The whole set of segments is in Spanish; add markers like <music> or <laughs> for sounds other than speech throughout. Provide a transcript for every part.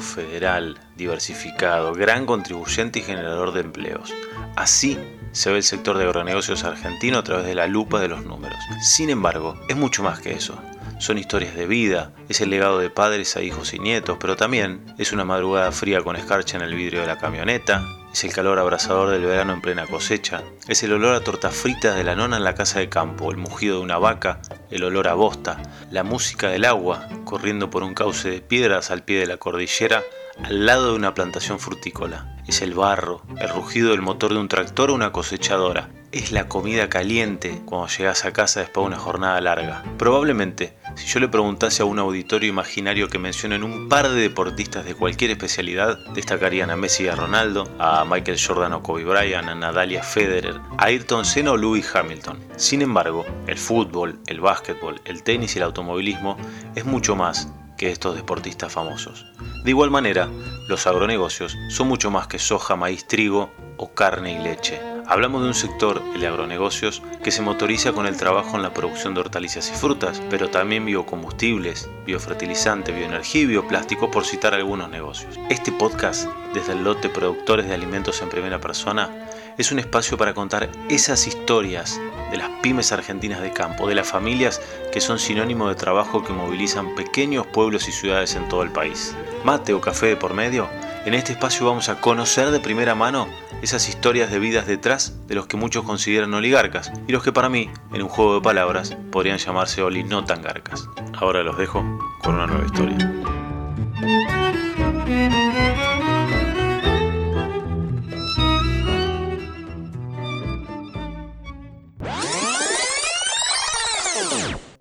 federal, diversificado, gran contribuyente y generador de empleos. Así se ve el sector de agronegocios argentino a través de la lupa de los números. Sin embargo, es mucho más que eso. Son historias de vida, es el legado de padres a hijos y nietos, pero también es una madrugada fría con escarcha en el vidrio de la camioneta, es el calor abrasador del verano en plena cosecha, es el olor a tortas fritas de la nona en la casa de campo, el mugido de una vaca, el olor a bosta, la música del agua corriendo por un cauce de piedras al pie de la cordillera al lado de una plantación frutícola. Es el barro, el rugido del motor de un tractor o una cosechadora. Es la comida caliente cuando llegas a casa después de una jornada larga. Probablemente, si yo le preguntase a un auditorio imaginario que mencionen un par de deportistas de cualquier especialidad, destacarían a Messi y a Ronaldo, a Michael Jordan o Kobe Bryant, a Nadalia Federer, a Ayrton Senna o Lewis Hamilton. Sin embargo, el fútbol, el básquetbol, el tenis y el automovilismo es mucho más que estos deportistas famosos. De igual manera, los agronegocios son mucho más que soja, maíz, trigo o carne y leche. Hablamos de un sector, el agronegocios, que se motoriza con el trabajo en la producción de hortalizas y frutas, pero también biocombustibles, biofertilizante, bioenergía y bioplástico, por citar algunos negocios. Este podcast, desde el lote Productores de Alimentos en Primera Persona, es un espacio para contar esas historias de las pymes argentinas de campo, de las familias que son sinónimo de trabajo que movilizan pequeños pueblos y ciudades en todo el país. Mate o café de por medio, en este espacio vamos a conocer de primera mano esas historias de vidas detrás de los que muchos consideran oligarcas y los que para mí, en un juego de palabras, podrían llamarse oli no tan garcas. Ahora los dejo con una nueva historia.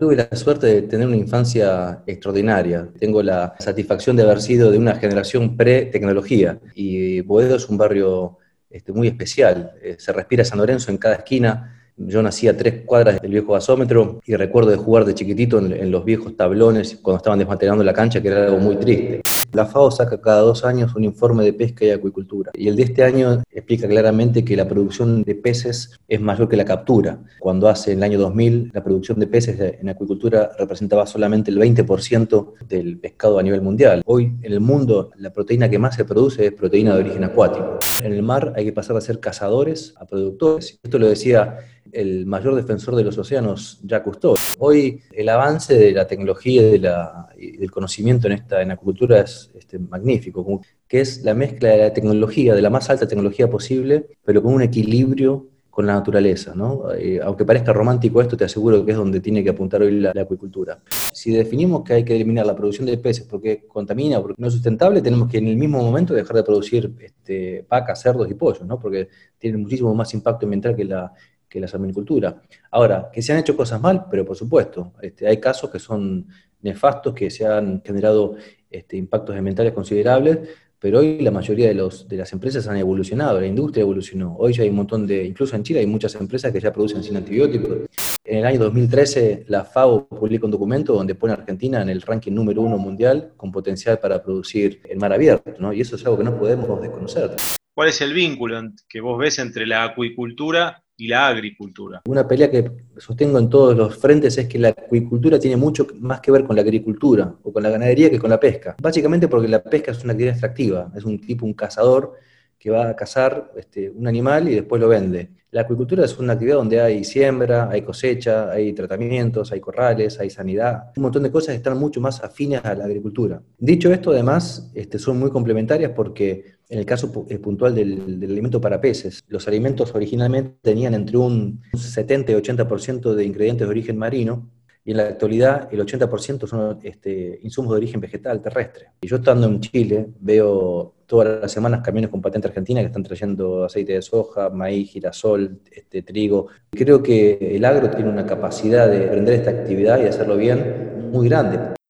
Tuve la suerte de tener una infancia extraordinaria. Tengo la satisfacción de haber sido de una generación pre-tecnología. Y Boedo es un barrio este, muy especial. Eh, se respira San Lorenzo en cada esquina. Yo nací a tres cuadras del viejo gasómetro y recuerdo de jugar de chiquitito en los viejos tablones cuando estaban desmantelando la cancha, que era algo muy triste. La FAO saca cada dos años un informe de pesca y acuicultura. Y el de este año explica claramente que la producción de peces es mayor que la captura. Cuando hace en el año 2000 la producción de peces en acuicultura representaba solamente el 20% del pescado a nivel mundial. Hoy en el mundo la proteína que más se produce es proteína de origen acuático. En el mar hay que pasar a ser cazadores a productores. Esto lo decía el mayor defensor de los océanos, Jacques Cousteau. Hoy el avance de la tecnología y, del conocimiento en esta en acuicultura es este, magnífico, que es la mezcla de la tecnología, de la más alta tecnología posible, pero con un equilibrio con la naturaleza. ¿no? Eh, aunque parezca romántico esto, te aseguro que es donde tiene que apuntar hoy la, acuicultura. Si definimos que hay que eliminar la producción de peces porque contamina porque no es sustentable, tenemos que en el mismo momento dejar de producir este, vacas, cerdos y pollos, ¿no? porque tienen muchísimo más impacto ambiental que la, que la salmonicultura. Ahora, que se han hecho cosas mal, pero por supuesto, este, hay casos que son nefastos, que se han generado este, impactos ambientales considerables, pero hoy la mayoría de, los, de las empresas han evolucionado, la industria evolucionó. Hoy ya hay un montón de, incluso en Chile hay muchas empresas que ya producen sin antibióticos. En el año 2013 la FAO publica un documento donde pone a Argentina en el ranking número uno mundial con potencial para producir en mar abierto, ¿no? y eso es algo que no podemos desconocer. ¿Cuál es el vínculo que vos ves entre la acuicultura y la agricultura. Una pelea que sostengo en todos los frentes es que la acuicultura tiene mucho más que ver con la agricultura o con la ganadería que con la pesca. Básicamente porque la pesca es una actividad extractiva, es un tipo, un cazador que va a cazar este, un animal y después lo vende. La acuicultura es una actividad donde hay siembra, hay cosecha, hay tratamientos, hay corrales, hay sanidad, un montón de cosas que están mucho más afines a la agricultura. Dicho esto, además, este, son muy complementarias porque en el caso eh, puntual del, del, alimento para peces, los alimentos originalmente tenían entre un 70 y 80% de ingredientes de origen marino, y en la actualidad el 80% son este, insumos de origen vegetal terrestre. Y yo estando en Chile veo todas las semanas camiones con patente argentina que están trayendo aceite de soja, maíz, girasol, este, trigo. Creo que el agro tiene una capacidad de aprender esta actividad y hacerlo bien muy grande.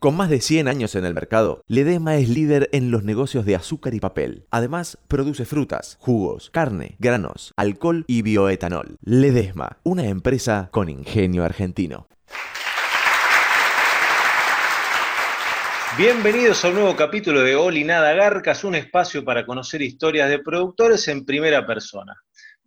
Con más de 100 años en el mercado, Ledesma es líder en los negocios de azúcar y papel. Además, produce frutas, jugos, carne, granos, alcohol y bioetanol. Ledesma, una empresa con ingenio argentino. Bienvenidos a un nuevo capítulo de Oli Nada Garcas, un espacio para conocer historias de productores en primera persona.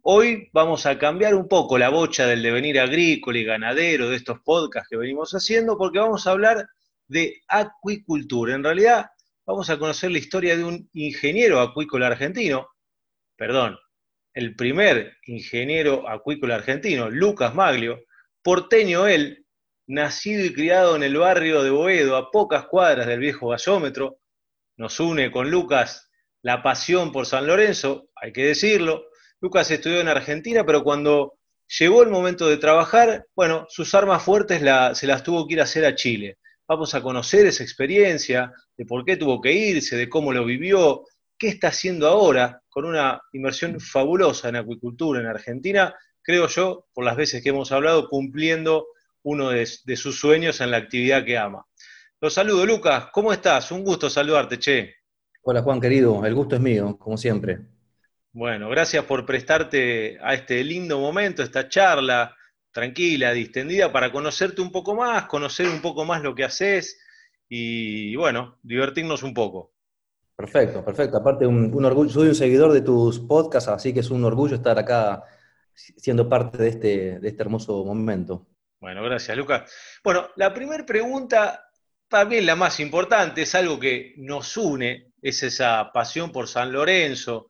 Hoy vamos a cambiar un poco la bocha del devenir agrícola y ganadero de estos podcasts que venimos haciendo porque vamos a hablar de acuicultura. En realidad vamos a conocer la historia de un ingeniero acuícola argentino, perdón, el primer ingeniero acuícola argentino, Lucas Maglio, porteño él, nacido y criado en el barrio de Boedo, a pocas cuadras del viejo gasómetro. Nos une con Lucas la pasión por San Lorenzo, hay que decirlo. Lucas estudió en Argentina, pero cuando llegó el momento de trabajar, bueno, sus armas fuertes se las tuvo que ir a hacer a Chile. Vamos a conocer esa experiencia, de por qué tuvo que irse, de cómo lo vivió, qué está haciendo ahora con una inversión fabulosa en acuicultura en Argentina, creo yo, por las veces que hemos hablado, cumpliendo uno de, sus sueños en la actividad que ama. Los saludo, Lucas, ¿cómo estás? Un gusto saludarte, che. Hola Juan querido, el gusto es mío, como siempre. Bueno, gracias por prestarte a este lindo momento, esta charla tranquila, distendida, para conocerte un poco más, conocer un poco más lo que haces y, bueno, divertirnos un poco. Perfecto, perfecto. Aparte, un, orgullo, soy un seguidor de tus podcasts, así que es un orgullo estar acá siendo parte de este, de este hermoso momento. Bueno, gracias, Lucas. Bueno, la primera pregunta, también la más importante, es algo que nos une, es esa pasión por San Lorenzo,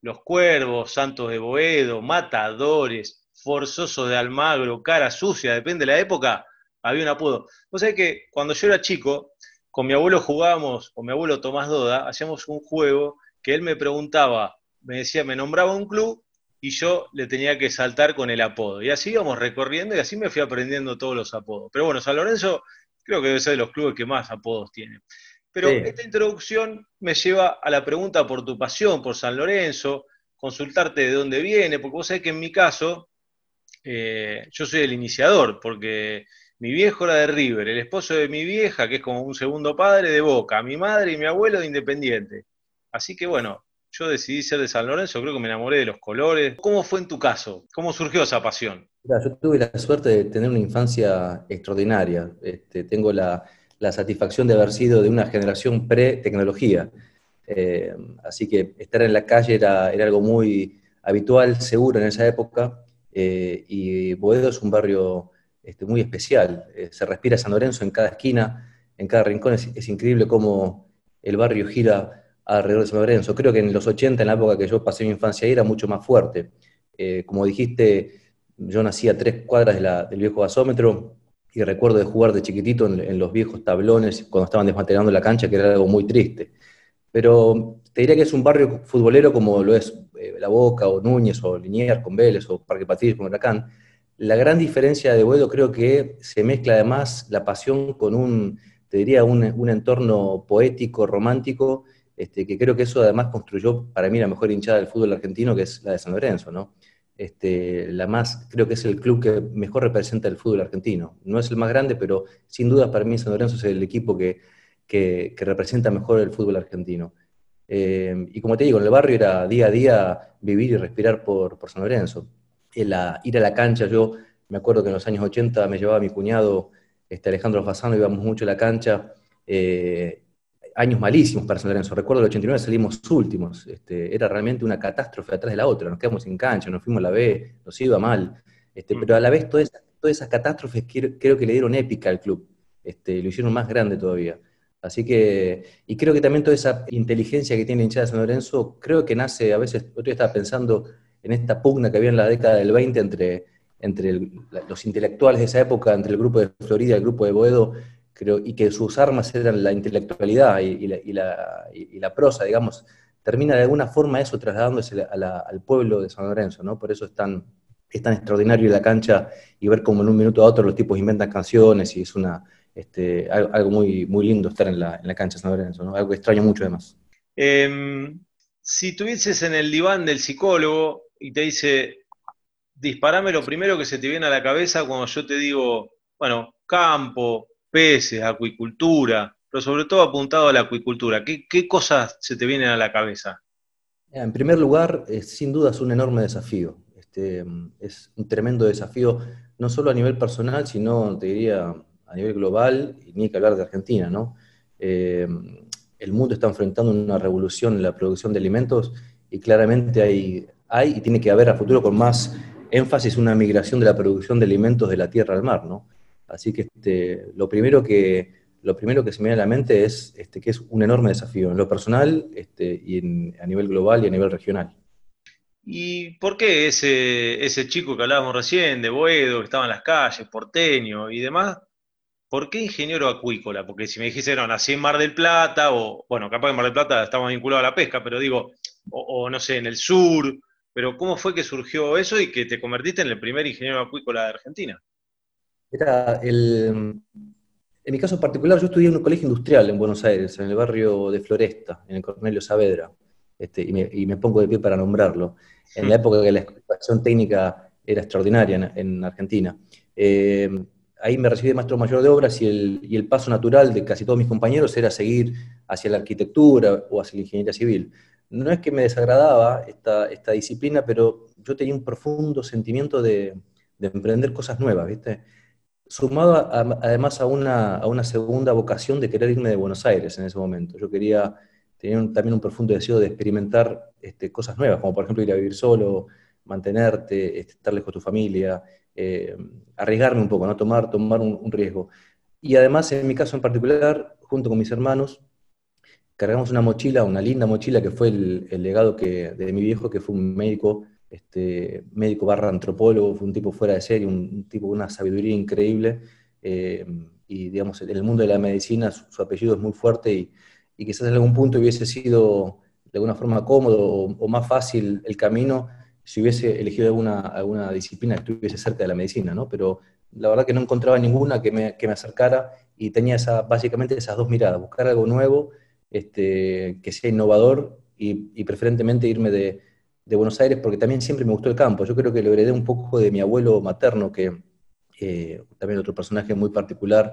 los cuervos, santos de Boedo, matadores, forzosos de Almagro, cara sucia, depende de la época, había un apodo. Vos sabés que cuando yo era chico, con mi abuelo jugábamos, con mi abuelo Tomás Doda, hacíamos un juego que él me preguntaba, me decía, me nombraba un club y yo le tenía que saltar con el apodo. Y así íbamos recorriendo y así me fui aprendiendo todos los apodos. Pero bueno, San Lorenzo creo que debe ser de los clubes que más apodos tiene. Pero esta introducción me lleva a la pregunta por tu pasión por San Lorenzo, consultarte de dónde viene, porque vos sabés que en mi caso, eh, yo soy el iniciador, porque mi viejo era de River, el esposo de mi vieja, que es como un segundo padre, de Boca, mi madre y mi abuelo de Independiente. Así que bueno, yo decidí ser de San Lorenzo, creo que me enamoré de los colores. ¿Cómo fue en tu caso? ¿Cómo surgió esa pasión? yo tuve la suerte de tener una infancia extraordinaria. Este, tengo la, satisfacción de haber sido de una generación pre-tecnología. Eh, así que estar en la calle era, algo muy habitual, seguro en esa época. Eh, y Boedo es un barrio este, muy especial. Eh, se respira San Lorenzo en cada esquina, en cada rincón. Es, increíble cómo el barrio gira alrededor de San Lorenzo. Creo que en los 80, en la época que yo pasé mi infancia ahí, era mucho más fuerte. Eh, como dijiste, yo nací a tres cuadras del viejo gasómetro y recuerdo de jugar de chiquitito en, los viejos tablones cuando estaban desmantelando la cancha, que era algo muy triste. Pero te diría que es un barrio futbolero como lo es eh, La Boca o Núñez o Liniers con Vélez o Parque Patricio con Huracán. La gran diferencia de Boedo creo que se mezcla además la pasión con un, te diría, un, un entorno poético, romántico, este, que creo que eso además construyó para mí la mejor hinchada del fútbol argentino, que es la de San Lorenzo, ¿no? Este, la más, creo que es el club que mejor representa el fútbol argentino. No es el más grande, pero sin duda para mí San Lorenzo es el equipo que, que, representa mejor el fútbol argentino. Eh, y como te digo, en el barrio era día a día vivir y respirar por, por San Lorenzo. ir a la cancha, yo me acuerdo que en los años 80 me llevaba mi cuñado, este, Alejandro Fasano, íbamos mucho a la cancha, eh, años malísimos para San Lorenzo. Recuerdo el 89 salimos últimos. Este, era realmente una catástrofe atrás de la otra. Nos quedamos sin cancha, nos fuimos a la B, nos iba mal. Este, mm. Pero a la vez todas esas, todas esas catástrofes creo, que le dieron épica al club. Este, lo hicieron más grande todavía. Así que, y creo que también toda esa inteligencia que tiene hinchada de San Lorenzo, creo que nace, a veces, otro día estaba pensando en esta pugna que había en la década del 20 entre, entre los intelectuales de esa época, entre el grupo de Florida y el grupo de Boedo, y que sus armas eran la intelectualidad y, la, prosa, digamos, termina de alguna forma eso trasladándose al pueblo de San Lorenzo, ¿no? Por eso es tan, es tan extraordinario la cancha y ver cómo en un minuto a otro los tipos inventan canciones y es una, este, algo, muy, muy lindo estar en la, cancha de San Lorenzo, ¿no? Algo que extraño mucho además. Em, si tuvieses en el diván del psicólogo y te dice, disparame lo primero que se te viene a la cabeza cuando yo te digo, bueno, campo, peces, acuicultura, pero sobre todo apuntado a la acuicultura. ¿Qué, cosas se te vienen a la cabeza? En primer lugar, sin duda es un enorme desafío. Este, es un tremendo desafío, no solo a nivel personal, sino, te diría, a nivel global, y ni que hablar de Argentina, ¿no? Eh, el mundo está enfrentando una revolución en la producción de alimentos y claramente hay, hay y tiene que haber a futuro con más énfasis una migración de la producción de alimentos de la tierra al mar, ¿no? Así que este, lo, primero que, lo primero que se me viene a la mente es este, que es un enorme desafío en lo personal este, y a nivel global y a nivel regional. ¿Y por qué ese, ese chico que hablábamos recién, de Boedo, que estaba en las calles, porteño y demás, ¿por qué ingeniero acuícola? Porque si me dijese, no, nací en Mar del Plata, o bueno, capaz en Mar del Plata estaba vinculado a la pesca, pero digo, o, no sé, en el sur, pero ¿cómo fue que surgió eso y que te convertiste en el primer ingeniero acuícola de Argentina? Era el, en mi caso particular, yo estudié en un colegio industrial en Buenos Aires, en el barrio de Floresta, en el Cornelio Saavedra, este, y, me, pongo de pie para nombrarlo, en la época que la educación técnica era extraordinaria en, Argentina. Eh, ahí me recibí de maestro mayor de obras y el, paso natural de casi todos mis compañeros era seguir hacia la arquitectura o hacia la ingeniería civil. No es que me desagradaba esta, esta disciplina, pero yo tenía un profundo sentimiento de, emprender cosas nuevas, ¿viste? Sumado además a una, a una, segunda vocación de querer irme de Buenos Aires en ese momento. Yo quería, tener también un profundo deseo de experimentar este, cosas nuevas, como por ejemplo ir a vivir solo, mantenerte, este, estar lejos de tu familia, eh, arriesgarme un poco, ¿no? tomar, tomar un, riesgo. Y además, en mi caso en particular, junto con mis hermanos, cargamos una mochila, una linda mochila que fue el, legado que, de mi viejo, que fue un médico, este, médico barra antropólogo, fue un tipo fuera de serie, un, tipo con una sabiduría increíble. Eh, y digamos, en el mundo de la medicina su, apellido es muy fuerte y, y, quizás en algún punto hubiese sido de alguna forma cómodo o más fácil el camino si hubiese elegido alguna, alguna disciplina que estuviese cerca de la medicina, ¿no? Pero la verdad que no encontraba ninguna que me, que me acercara y tenía esa, básicamente esas dos miradas, buscar algo nuevo, este, que sea innovador y, preferentemente irme de, de, Buenos Aires porque también siempre me gustó el campo. Yo creo que lo heredé un poco de mi abuelo materno, que eh, también otro personaje muy particular.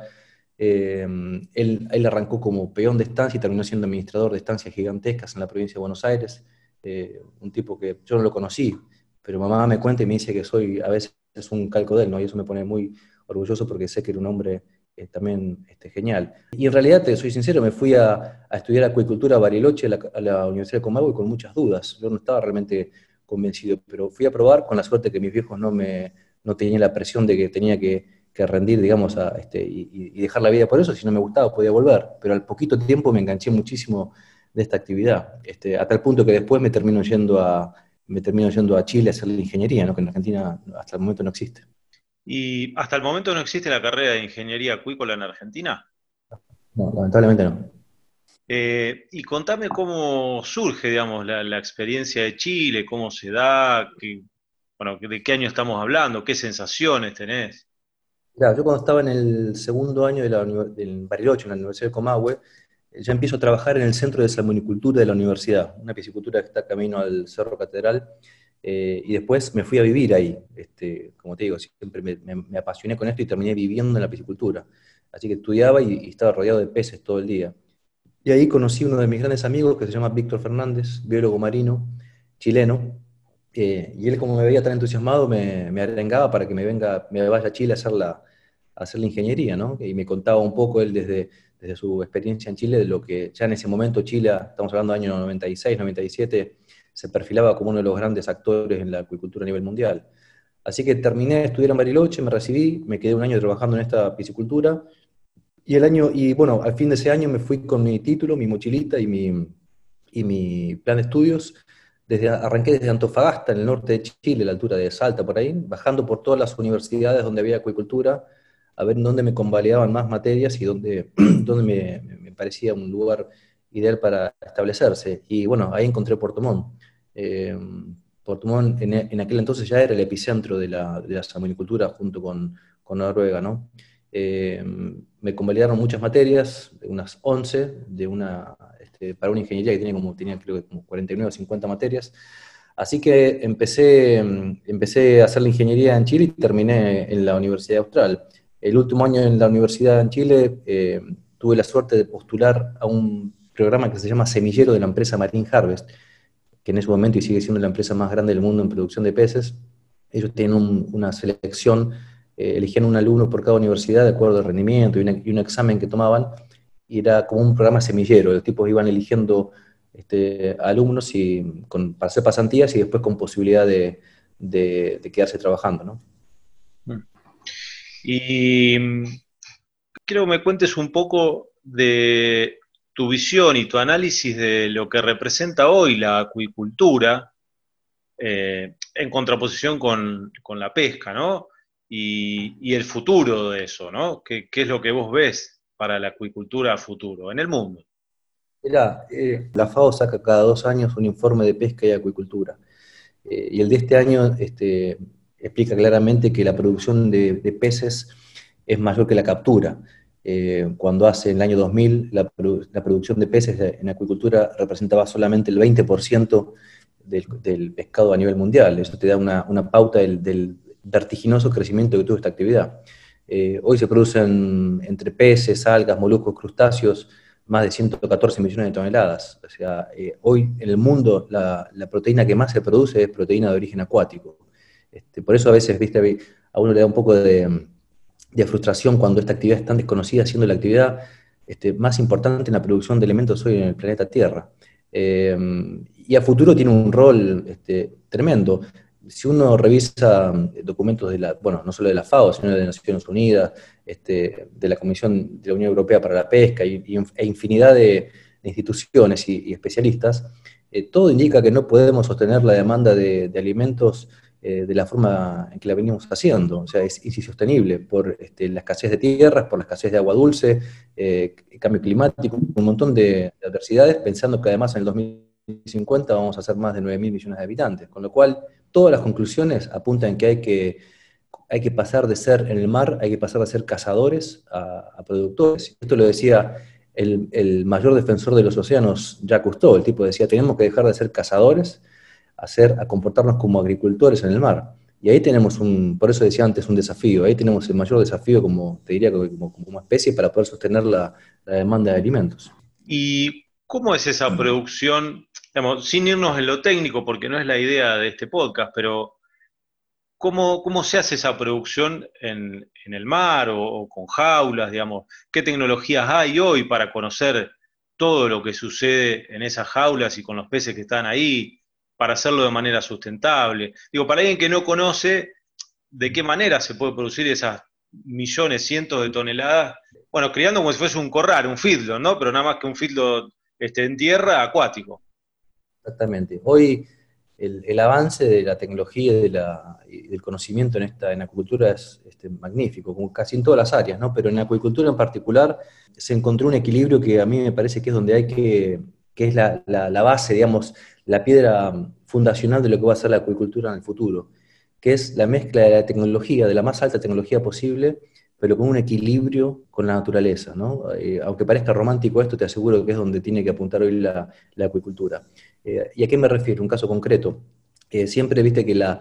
Eh, él, él, arrancó como peón de estancia y terminó siendo administrador de estancias gigantescas en la provincia de Buenos Aires. Eh, un tipo que yo no lo conocí, pero mamá me cuenta y me dice que soy a veces es un calco de él, ¿no? Y eso me pone muy orgulloso porque sé que era un hombre eh, también este, genial. Y en realidad, te soy sincero, me fui a, estudiar acuicultura a Bariloche, a la, Universidad de Comahue, con muchas dudas. Yo no estaba realmente convencido, pero fui a probar con la suerte que mis viejos no me no tenían la presión de que tenía que, rendir, digamos, a, este, y, y, dejar la vida por eso. Si no me gustaba, podía volver. Pero al poquito tiempo me enganché muchísimo de esta actividad, este, a tal punto que después me termino yendo a, me termino yendo a Chile a hacer la ingeniería, ¿no? que en Argentina hasta el momento no existe. ¿Y hasta el momento no existe la carrera de ingeniería acuícola en Argentina? No, lamentablemente no. Eh, y contame cómo surge, digamos, la, experiencia de Chile, cómo se da, bueno, de qué año estamos hablando, qué sensaciones tenés. Claro, yo cuando estaba en el segundo año de la, del Bariloche, en la Universidad de Comahue, ya empiezo a trabajar en el Centro de Salmonicultura de la universidad, una piscicultura que está camino al Cerro Catedral, eh, y después me fui a vivir ahí. Este, como te digo, siempre me, apasioné con esto y terminé viviendo en la piscicultura. Así que estudiaba y, estaba rodeado de peces todo el día. Y ahí conocí uno de mis grandes amigos que se llama Víctor Fernández, biólogo marino, chileno, eh, y él como me veía tan entusiasmado me, me, arengaba para que me venga, me vaya a Chile a hacer la, hacer la ingeniería, ¿no? Y me contaba un poco él desde desde su experiencia en Chile, de lo que ya en ese momento Chile, estamos hablando del año 96, 97, se perfilaba como uno de los grandes actores en la acuicultura a nivel mundial. Así que terminé de estudiar en Bariloche, me recibí, me quedé un año trabajando en esta piscicultura, y el año, y bueno, al fin de ese año me fui con mi título, mi mochilita y mi, y mi plan de estudios. Desde, arranqué desde Antofagasta, en el norte de Chile, a la altura de Salta, por ahí, bajando por todas las universidades donde había acuicultura, a ver dónde me convalidaban más materias y dónde, <clears throat> dónde me, parecía un lugar ideal para establecerse. Y bueno, ahí encontré Puerto Montt. Eh, Puerto Montt en, aquel entonces ya era el epicentro de la, de la salmonicultura junto con, con Noruega, ¿no? Eh, me convalidaron muchas materias, unas 11, de una, este, para una ingeniería que tenía como, tenía creo que como 49 o 50 materias. Así que empecé, empecé a hacer la ingeniería en Chile y terminé en la Universidad Austral. El último año en la universidad en Chile eh, tuve la suerte de postular a un programa que se llama Semillero de la empresa Marine Harvest, que en ese momento y sigue siendo la empresa más grande del mundo en producción de peces. Ellos tienen una selección, eh, elegían un alumno por cada universidad de acuerdo al rendimiento y, un examen que tomaban, y era como un programa semillero, los tipos iban eligiendo este, alumnos y para hacer pasantías y después con posibilidad de, quedarse trabajando. ¿no? Y mm, quiero que me cuentes un poco de tu visión y tu análisis de lo que representa hoy la acuicultura eh, en contraposición con, la pesca, ¿no? Y, el futuro de eso, ¿no? ¿Qué, es lo que vos ves para la acuicultura a futuro en el mundo? Eh, la FAO saca cada dos años un informe de pesca y acuicultura. Eh, y el de este año este, explica claramente que la producción de, peces es mayor que la captura. Eh, cuando hace el año 2000 la, producción de peces en acuicultura representaba solamente el 20% del, pescado a nivel mundial. Eso te da una, pauta del, vertiginoso crecimiento que tuvo esta actividad. hoy se producen entre peces, algas, moluscos, crustáceos, más de 114 millones de toneladas. O sea, eh, hoy en el mundo la, proteína que más se produce es proteína de origen acuático. Este, por eso a veces, viste, a uno le da un poco de, frustración cuando esta actividad es tan desconocida, siendo la actividad este, más importante en la producción de elementos hoy en el planeta Tierra. Eh, y a futuro tiene un rol este, tremendo si uno revisa eh, documentos de la, bueno, no solo de la FAO, sino de Naciones Unidas, de la Comisión de la Unión Europea para la Pesca y, e infinidad de, instituciones y, especialistas, eh, todo indica que no podemos sostener la demanda de, alimentos eh, de la forma en que la venimos haciendo. O sea, es, insostenible por este, la escasez de tierras, por la escasez de agua dulce, cambio climático, un montón de, de adversidades, pensando que además en el 2050 vamos a ser más de 9 mil millones de habitantes, con lo cual todas las conclusiones apuntan que hay que, hay que pasar de ser en el mar, hay que pasar de ser cazadores a, productores. Esto lo decía el, mayor defensor de los océanos, Jacques Cousteau. El tipo decía, tenemos que dejar de ser cazadores a, a comportarnos como agricultores en el mar. Y ahí tenemos un, por eso decía antes, un desafío. Ahí tenemos el mayor desafío, como te diría, como, como especie para poder sostener la, la demanda de alimentos. ¿Y cómo es esa producción sin irnos en lo técnico, porque no es la idea de este podcast, pero ¿cómo, cómo se hace esa producción en, el mar o, con jaulas, digamos? ¿Qué tecnologías hay hoy para conocer todo lo que sucede en esas jaulas y con los peces que están ahí, para hacerlo de manera sustentable? Digo, para alguien que no conoce de qué manera se puede producir esas millones, cientos de toneladas, bueno, criando como si fuese un corral, un feedlot, ¿no? Pero nada más que un feedlot este, en tierra acuático. Exactamente. Hoy el, avance de la tecnología y, del conocimiento en esta en acuicultura es este, magnífico, como casi en todas las áreas, ¿no? Pero en acuicultura en particular se encontró un equilibrio que a mí me parece que es donde hay que, que es la, base, digamos, la piedra fundacional de lo que va a ser la acuicultura en el futuro, que es la mezcla de la tecnología, de la más alta tecnología posible, pero con un equilibrio con la naturaleza, ¿no? Eh, aunque parezca romántico esto, te aseguro que es donde tiene que apuntar hoy la, la acuicultura. Eh, ¿Y a qué me refiero? Un caso concreto. siempre viste que la,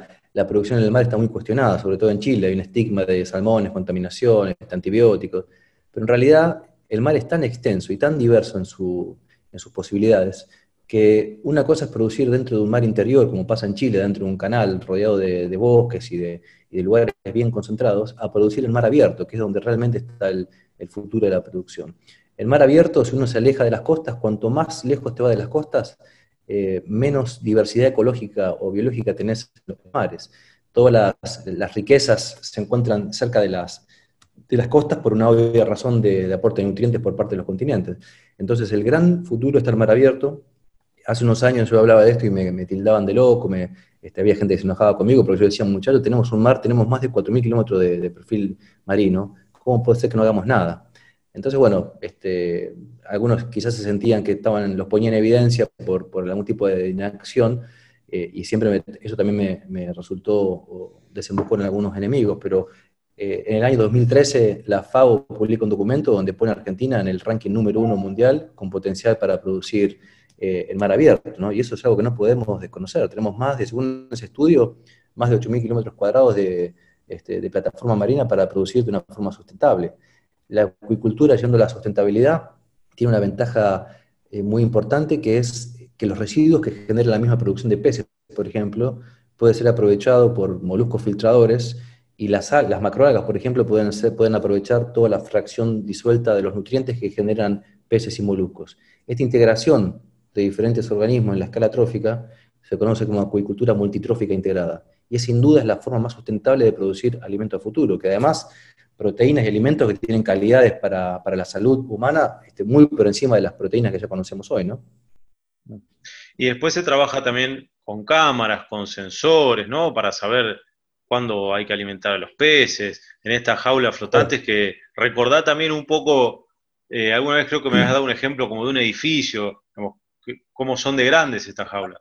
producción en el mar está muy cuestionada, sobre todo en Chile, hay un estigma de salmones, contaminaciones, antibióticos, pero en realidad el mar es tan extenso y tan diverso en, sus posibilidades que una cosa es producir dentro de un mar interior, como pasa en Chile, dentro de un canal rodeado de, bosques y de, lugares bien concentrados, a producir el mar abierto, que es donde realmente está el, el, futuro de la producción. El mar abierto, si uno se aleja de las costas, cuanto más lejos te va de las costas, eh, menos diversidad ecológica o biológica tenés en los mares. Todas las, riquezas se encuentran cerca de las, de las costas por una obvia razón de, aporte de nutrientes por parte de los continentes. Entonces, el gran futuro está el mar abierto. Hace unos años yo hablaba de esto y me, tildaban de loco, me, este, había gente que se enojaba conmigo porque yo decía, muchachos, tenemos un mar, tenemos más de 4.000 kilómetros de, perfil marino, ¿cómo puede ser que no hagamos nada? Entonces, bueno, este, algunos quizás se sentían que estaban, los ponían en evidencia por, algún tipo de inacción, eh, y siempre eso también me, resultó o desembocó en algunos enemigos, pero eh, en el año 2013 la FAO publica un documento donde pone a Argentina en el ranking número uno mundial con potencial para producir eh, el mar abierto, ¿no? y eso es algo que no podemos desconocer. Tenemos más de, según ese estudio, más de 8.000 kilómetros cuadrados de, este, de plataforma marina para producir de una forma sustentable la acuicultura, yendo a la sustentabilidad, tiene una ventaja eh, muy importante que es que los residuos que generan la misma producción de peces, por ejemplo, puede ser aprovechado por moluscos filtradores y las, las macroalgas, por ejemplo, pueden, pueden aprovechar toda la fracción disuelta de los nutrientes que generan peces y moluscos. Esta integración de diferentes organismos en la escala trófica se conoce como acuicultura multitrófica integrada. Y es sin duda es la forma más sustentable de producir alimentos a futuro, que además proteínas y alimentos que tienen calidades para, la salud humana este, muy por encima de las proteínas que ya conocemos hoy, ¿no? Y después se trabaja también con cámaras, con sensores, ¿no? Para saber cuándo hay que alimentar a los peces, en estas jaulas flotantes que recordá también un poco, eh, alguna vez creo que me has dado un ejemplo como de un edificio, cómo son de grandes estas jaulas.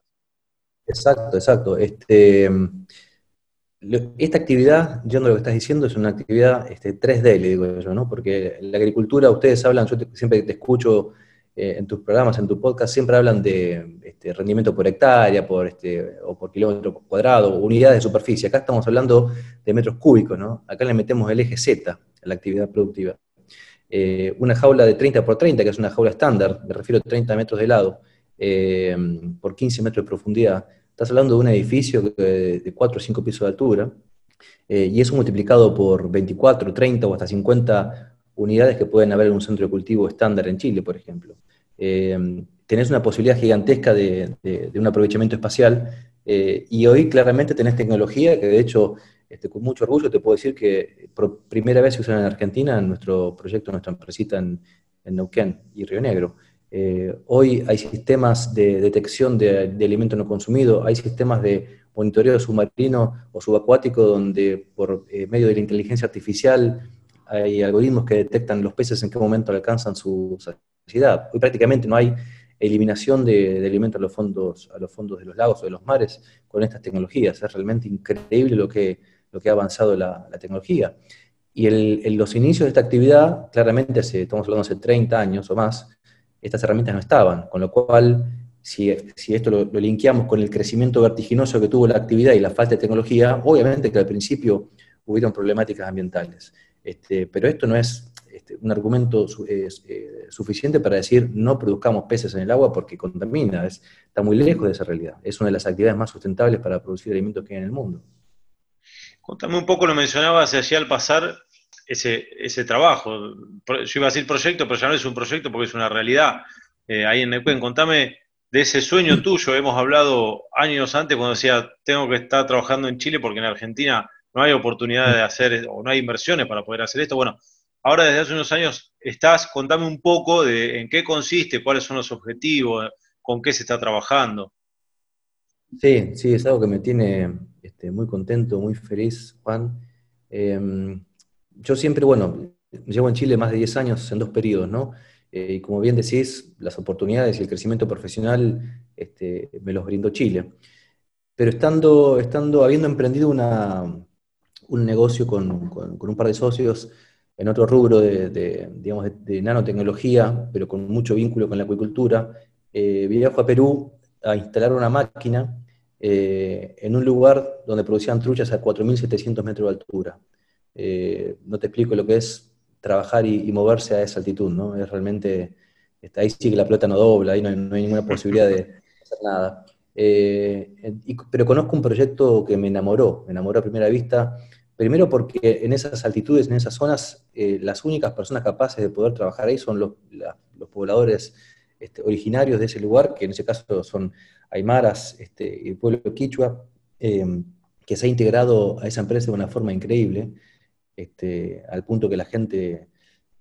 Exacto, exacto. Este, esta actividad, yendo a lo que estás diciendo, es una actividad este, 3D, le digo yo, ¿no? Porque la agricultura, ustedes hablan, yo siempre te escucho eh, en tus programas, en tu podcast, siempre hablan de este, rendimiento por hectárea, por este, o por kilómetro cuadrado, unidades de superficie. Acá estamos hablando de metros cúbicos, ¿no? Acá le metemos el eje Z a la actividad productiva. Eh, una jaula de 30 por 30, que es una jaula estándar, me refiero a 30 metros de lado, eh, por 15 metros de profundidad. Estás hablando de un edificio de 4 o 5 pisos de altura, y eso multiplicado por 24, 30 o hasta 50 unidades que pueden haber en un centro de cultivo estándar en Chile, por ejemplo. Eh, tenés una posibilidad gigantesca de, un aprovechamiento espacial eh, y hoy claramente tenés tecnología que de hecho este, con mucho orgullo te puedo decir que por primera vez se usa en Argentina en nuestro proyecto, nuestra empresita en, en Neuquén y Río Negro. Eh, hoy hay sistemas de detección de, de alimento no consumido, hay sistemas de monitoreo submarino o subacuático donde por medio de la inteligencia artificial hay algoritmos que detectan los peces en qué momento alcanzan su saciedad. Hoy prácticamente no hay eliminación de, alimentos a los, fondos, a los fondos de los lagos o de los mares con estas tecnologías. Es realmente increíble lo que, lo que ha avanzado la, tecnología. Y en los inicios de esta actividad, claramente estamos hablando hace 30 años o más, estas herramientas no estaban, con lo cual, si, si esto lo, lo linkeamos con el crecimiento vertiginoso que tuvo la actividad y la falta de tecnología, obviamente que al principio hubieron problemáticas ambientales. Este, pero esto no es este, un argumento eh, suficiente para decir no produzcamos peces en el agua porque contamina, está muy lejos de esa realidad. Es una de las actividades más sustentables para producir alimentos que hay en el mundo. Contame un poco, lo mencionabas allí al pasar ese, ese trabajo. Yo iba a decir proyecto, pero ya no es un proyecto porque es una realidad. Eh, ahí en Neuquén, contame de ese sueño tuyo. Hemos hablado años antes cuando decía, tengo que estar trabajando en Chile porque en Argentina no hay oportunidad de hacer o no hay inversiones para poder hacer esto. Bueno, ahora desde hace unos años estás, contame un poco de en qué consiste, cuáles son los objetivos, con qué se está trabajando. Sí, sí, es algo que me tiene este, muy contento, muy feliz, Juan. Em, yo siempre, bueno, llevo en Chile más de 10 años en dos periodos, ¿no? Eh, y como bien decís, las oportunidades y el crecimiento profesional este, me los brindó Chile. Pero estando, estando habiendo emprendido una, un negocio con, un par de socios en otro rubro de, digamos, de, nanotecnología, pero con mucho vínculo con la acuicultura, eh, viajo a Perú a instalar una máquina eh, en un lugar donde producían truchas a 4.700 metros de altura. Eh, no te explico lo que es trabajar y, moverse a esa altitud, ¿no? Es realmente, ahí sí que la pelota no dobla, ahí no hay ninguna posibilidad de hacer nada. Pero conozco un proyecto que me enamoró, me enamoró a primera vista, Primero porque en esas altitudes, en esas zonas, eh, las únicas personas capaces de poder trabajar ahí son los, pobladores este, originarios de ese lugar, que en ese caso son aymaras este, el pueblo quichua, em, que se ha integrado a esa empresa de una forma increíble, este, al punto que la gente,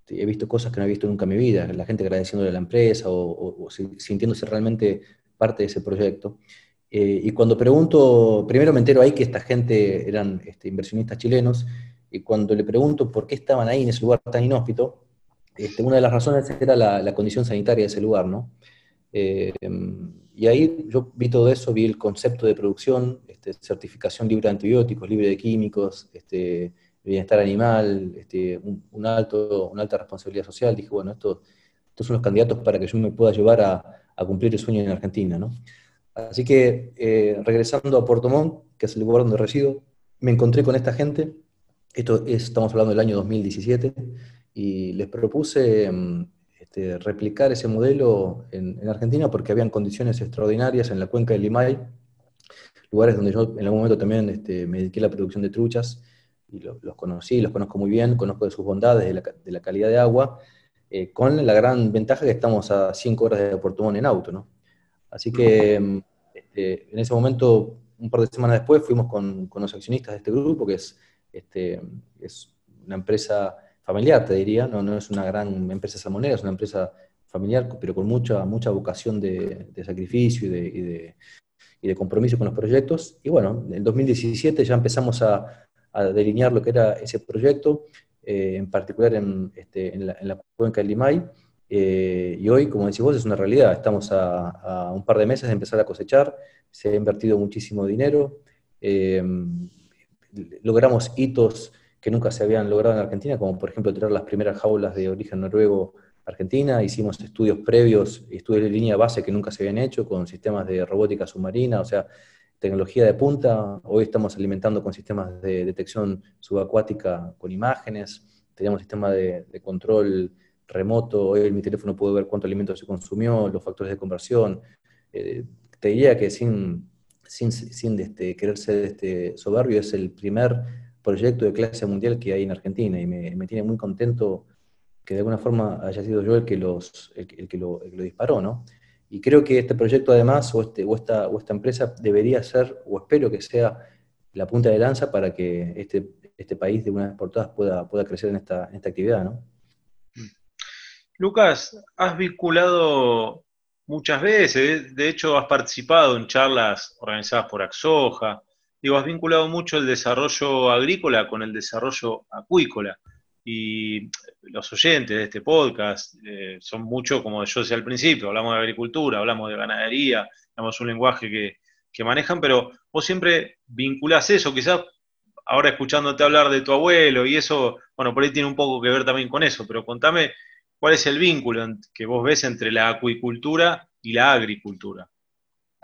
he visto cosas que no he visto nunca en mi vida, la gente agradeciéndole a la empresa o sintiéndose realmente parte de ese proyecto. Eh, y cuando pregunto, primero me entero ahí que esta gente eran este, inversionistas chilenos, y cuando le pregunto por qué estaban ahí en ese lugar tan inhóspito, este, una de las razones era la, condición sanitaria de ese lugar, ¿no? Eh, y ahí yo vi todo eso, vi el concepto de producción, este, certificación libre de antibióticos, libre de químicos, este, bienestar animal, este, un, alto, una alta responsabilidad social. Dije, bueno, estos, estos son los candidatos para que yo me pueda llevar a, a cumplir el sueño en Argentina, ¿no? Así que eh, regresando a Puerto Montt, que es el lugar donde resido, me encontré con esta gente, esto estamos hablando del año 2017, y les propuse mm, este, replicar ese modelo en, Argentina porque habían condiciones extraordinarias en la cuenca del Limay, lugares donde yo en algún momento también este, me dediqué a la producción de truchas, y los conocí, los conozco muy bien, conozco de sus bondades, de la, calidad de agua, eh, con la gran ventaja que estamos a 5 horas de Puerto Montt en auto, ¿no? Así que este, en ese momento, un par de semanas después, fuimos con, los accionistas de este grupo, que es, este, es una empresa familiar, te diría, no, no es una gran empresa salmonera, es una empresa familiar, pero con mucha, mucha vocación de, sacrificio y de, de, compromiso con los proyectos. Y bueno, en 2017 ya empezamos a, delinear lo que era ese proyecto, eh, en particular en, este, en, la, cuenca del Limay. Eh, y hoy, como decís vos, es una realidad. Estamos a, un par de meses de empezar a cosechar, se ha invertido muchísimo dinero, eh, logramos hitos que nunca se habían logrado en Argentina, como por ejemplo tirar las primeras jaulas de origen noruego Argentina, hicimos estudios previos, estudios de línea base que nunca se habían hecho con sistemas de robótica submarina, o sea, tecnología de punta. Hoy estamos alimentando con sistemas de detección subacuática con imágenes, tenemos sistema de, control remoto, hoy mi teléfono puedo ver cuánto alimento se consumió, los factores de conversión. Eh, te diría que sin, sin, sin este, querer ser este soberbio, es el primer proyecto de clase mundial que hay en Argentina y me, me tiene muy contento que de alguna forma haya sido yo el que, los, el, que, lo, disparó, ¿no? Y creo que este proyecto además, o, este, o, esta, empresa, debería ser, o espero que sea la punta de lanza para que este, este país de una vez por todas pueda, pueda crecer en esta, esta actividad, ¿no? Lucas, has vinculado muchas veces, de hecho has participado en charlas organizadas por Axoja, digo, has vinculado mucho el desarrollo agrícola con el desarrollo acuícola y los oyentes de este podcast eh, son mucho, como yo decía al principio, hablamos de agricultura, hablamos de ganadería, hablamos un lenguaje que, manejan, pero vos siempre vinculás eso, quizás ahora escuchándote hablar de tu abuelo y eso, bueno, por ahí tiene un poco que ver también con eso, pero contame cuál es el vínculo que vos ves entre la acuicultura y la agricultura.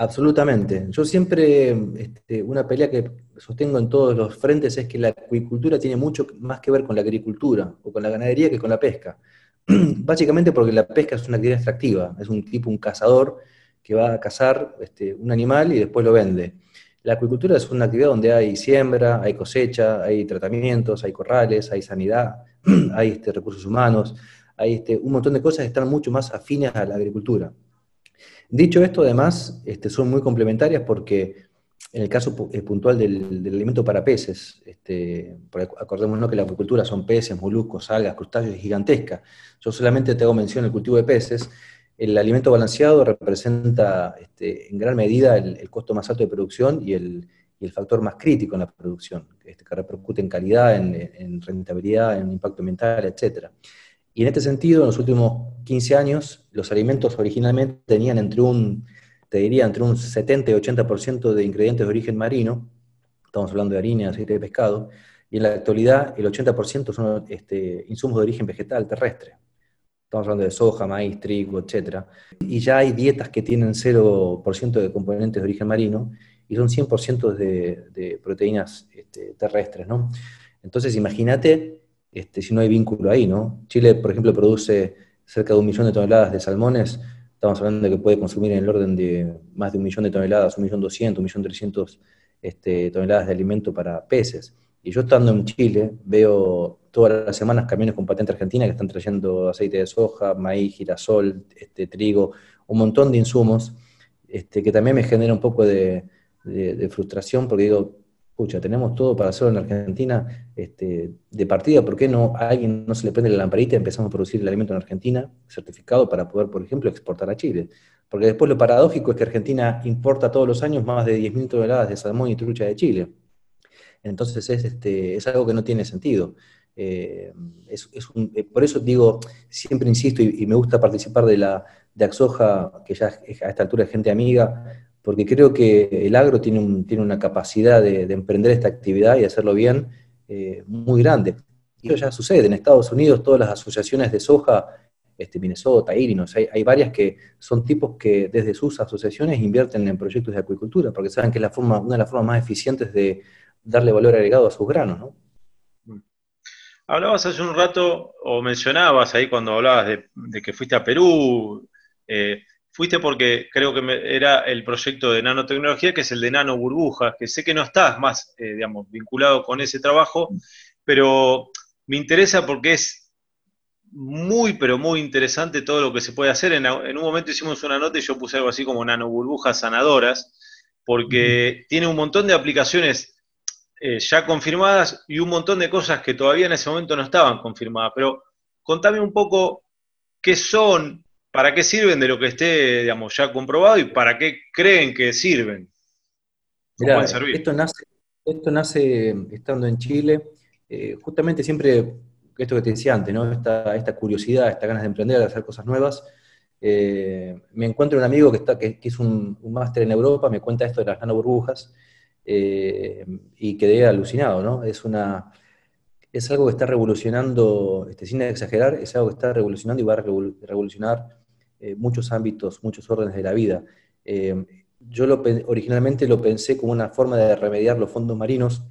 Absolutamente. Yo siempre, este, una pelea que sostengo en todos los frentes es que la acuicultura tiene mucho más que ver con la agricultura o con la ganadería que con la pesca. <clears throat> Básicamente porque la pesca es una actividad extractiva, es un tipo, un cazador que va a cazar este, un animal y después lo vende. La acuicultura es una actividad donde hay siembra, hay cosecha, hay tratamientos, hay corrales, hay sanidad, <clears throat> hay este, recursos humanos, hay este, un montón de cosas que están mucho más afines a la agricultura. Dicho esto, además, este, son muy complementarias porque en el caso eh, puntual del, alimento para peces, este, acordémonos que la acuicultura son peces, moluscos, algas, crustáceos gigantescas. Yo solamente te hago mención del cultivo de peces. El alimento balanceado representa este, en gran medida el, costo más alto de producción y el, factor más crítico en la producción, este, que repercute en calidad, en, en rentabilidad, en impacto ambiental, etcétera. Y en este sentido, en los últimos 15 años, los alimentos originalmente tenían entre un, te diría, entre un 70 y 80% de ingredientes de origen marino, estamos hablando de harina, aceite de pescado, y en la actualidad el 80% son este, insumos de origen vegetal, terrestre. Estamos hablando de soja, maíz, trigo, etc. Y ya hay dietas que tienen 0% de componentes de origen marino y son 100% de, de, proteínas este, terrestres, ¿no? Entonces, imagínate este, si no hay vínculo ahí, ¿no? Chile, por ejemplo, produce cerca de un millón de toneladas de salmones, estamos hablando de que puede consumir en el orden de más de un millón de toneladas, un millón doscientos, un millón trescientos este, toneladas de alimento para peces. Y yo estando en Chile, veo todas las semanas camiones con patente argentina que están trayendo aceite de soja, maíz, girasol, este, trigo, un montón de insumos, este, que también me genera un poco de, de frustración porque digo, escucha, tenemos todo para hacerlo en Argentina este, de partida, ¿por qué no a alguien no se le prende la lamparita y empezamos a producir el alimento en Argentina certificado para poder, por ejemplo, exportar a Chile? Porque después lo paradójico es que Argentina importa todos los años más de 10.000 toneladas de salmón y trucha de Chile. Entonces es, este, es algo que no tiene sentido. Eh, eh, por eso digo, siempre insisto y, me gusta participar de la de Axoja, que ya a esta altura es gente amiga, porque creo que el agro tiene, una capacidad de, emprender esta actividad y hacerlo bien eh, muy grande. Y eso ya sucede. En Estados Unidos todas las asociaciones de soja, este, Minnesota, Illinois, hay, varias que son tipos que desde sus asociaciones invierten en proyectos de acuicultura, porque saben que es una de las formas más eficientes de darle valor agregado a sus granos. ¿no? Hablabas hace un rato, o mencionabas ahí cuando hablabas de, que fuiste a Perú, eh, fuiste porque creo que era el proyecto de nanotecnología, que es el de nano burbujas, que sé que no estás más, eh, digamos, vinculado con ese trabajo, pero me interesa porque es muy, pero muy interesante todo lo que se puede hacer. En, un momento hicimos una nota y yo puse algo así como nanoburbujas sanadoras, porque tiene un montón de aplicaciones eh, ya confirmadas y un montón de cosas que todavía en ese momento no estaban confirmadas. Pero contame un poco qué son, para qué sirven de lo que esté, digamos, ya comprobado y para qué creen que sirven. Esto nace, esto nace estando en Chile, eh, justamente siempre esto que te decía antes, ¿no? esta, esta curiosidad, esta ganas de emprender, de hacer cosas nuevas. Eh, me encuentro un amigo que, está, que, es un, máster en Europa, me cuenta esto de las nanoburbujas eh, y quedé alucinado, ¿no? Es, una, es algo que está revolucionando, este, sin exagerar, es algo que está revolucionando y va a revolucionar eh, muchos ámbitos, muchos órdenes de la vida. yo lo, originalmente lo pensé como una forma de remediar los fondos marinos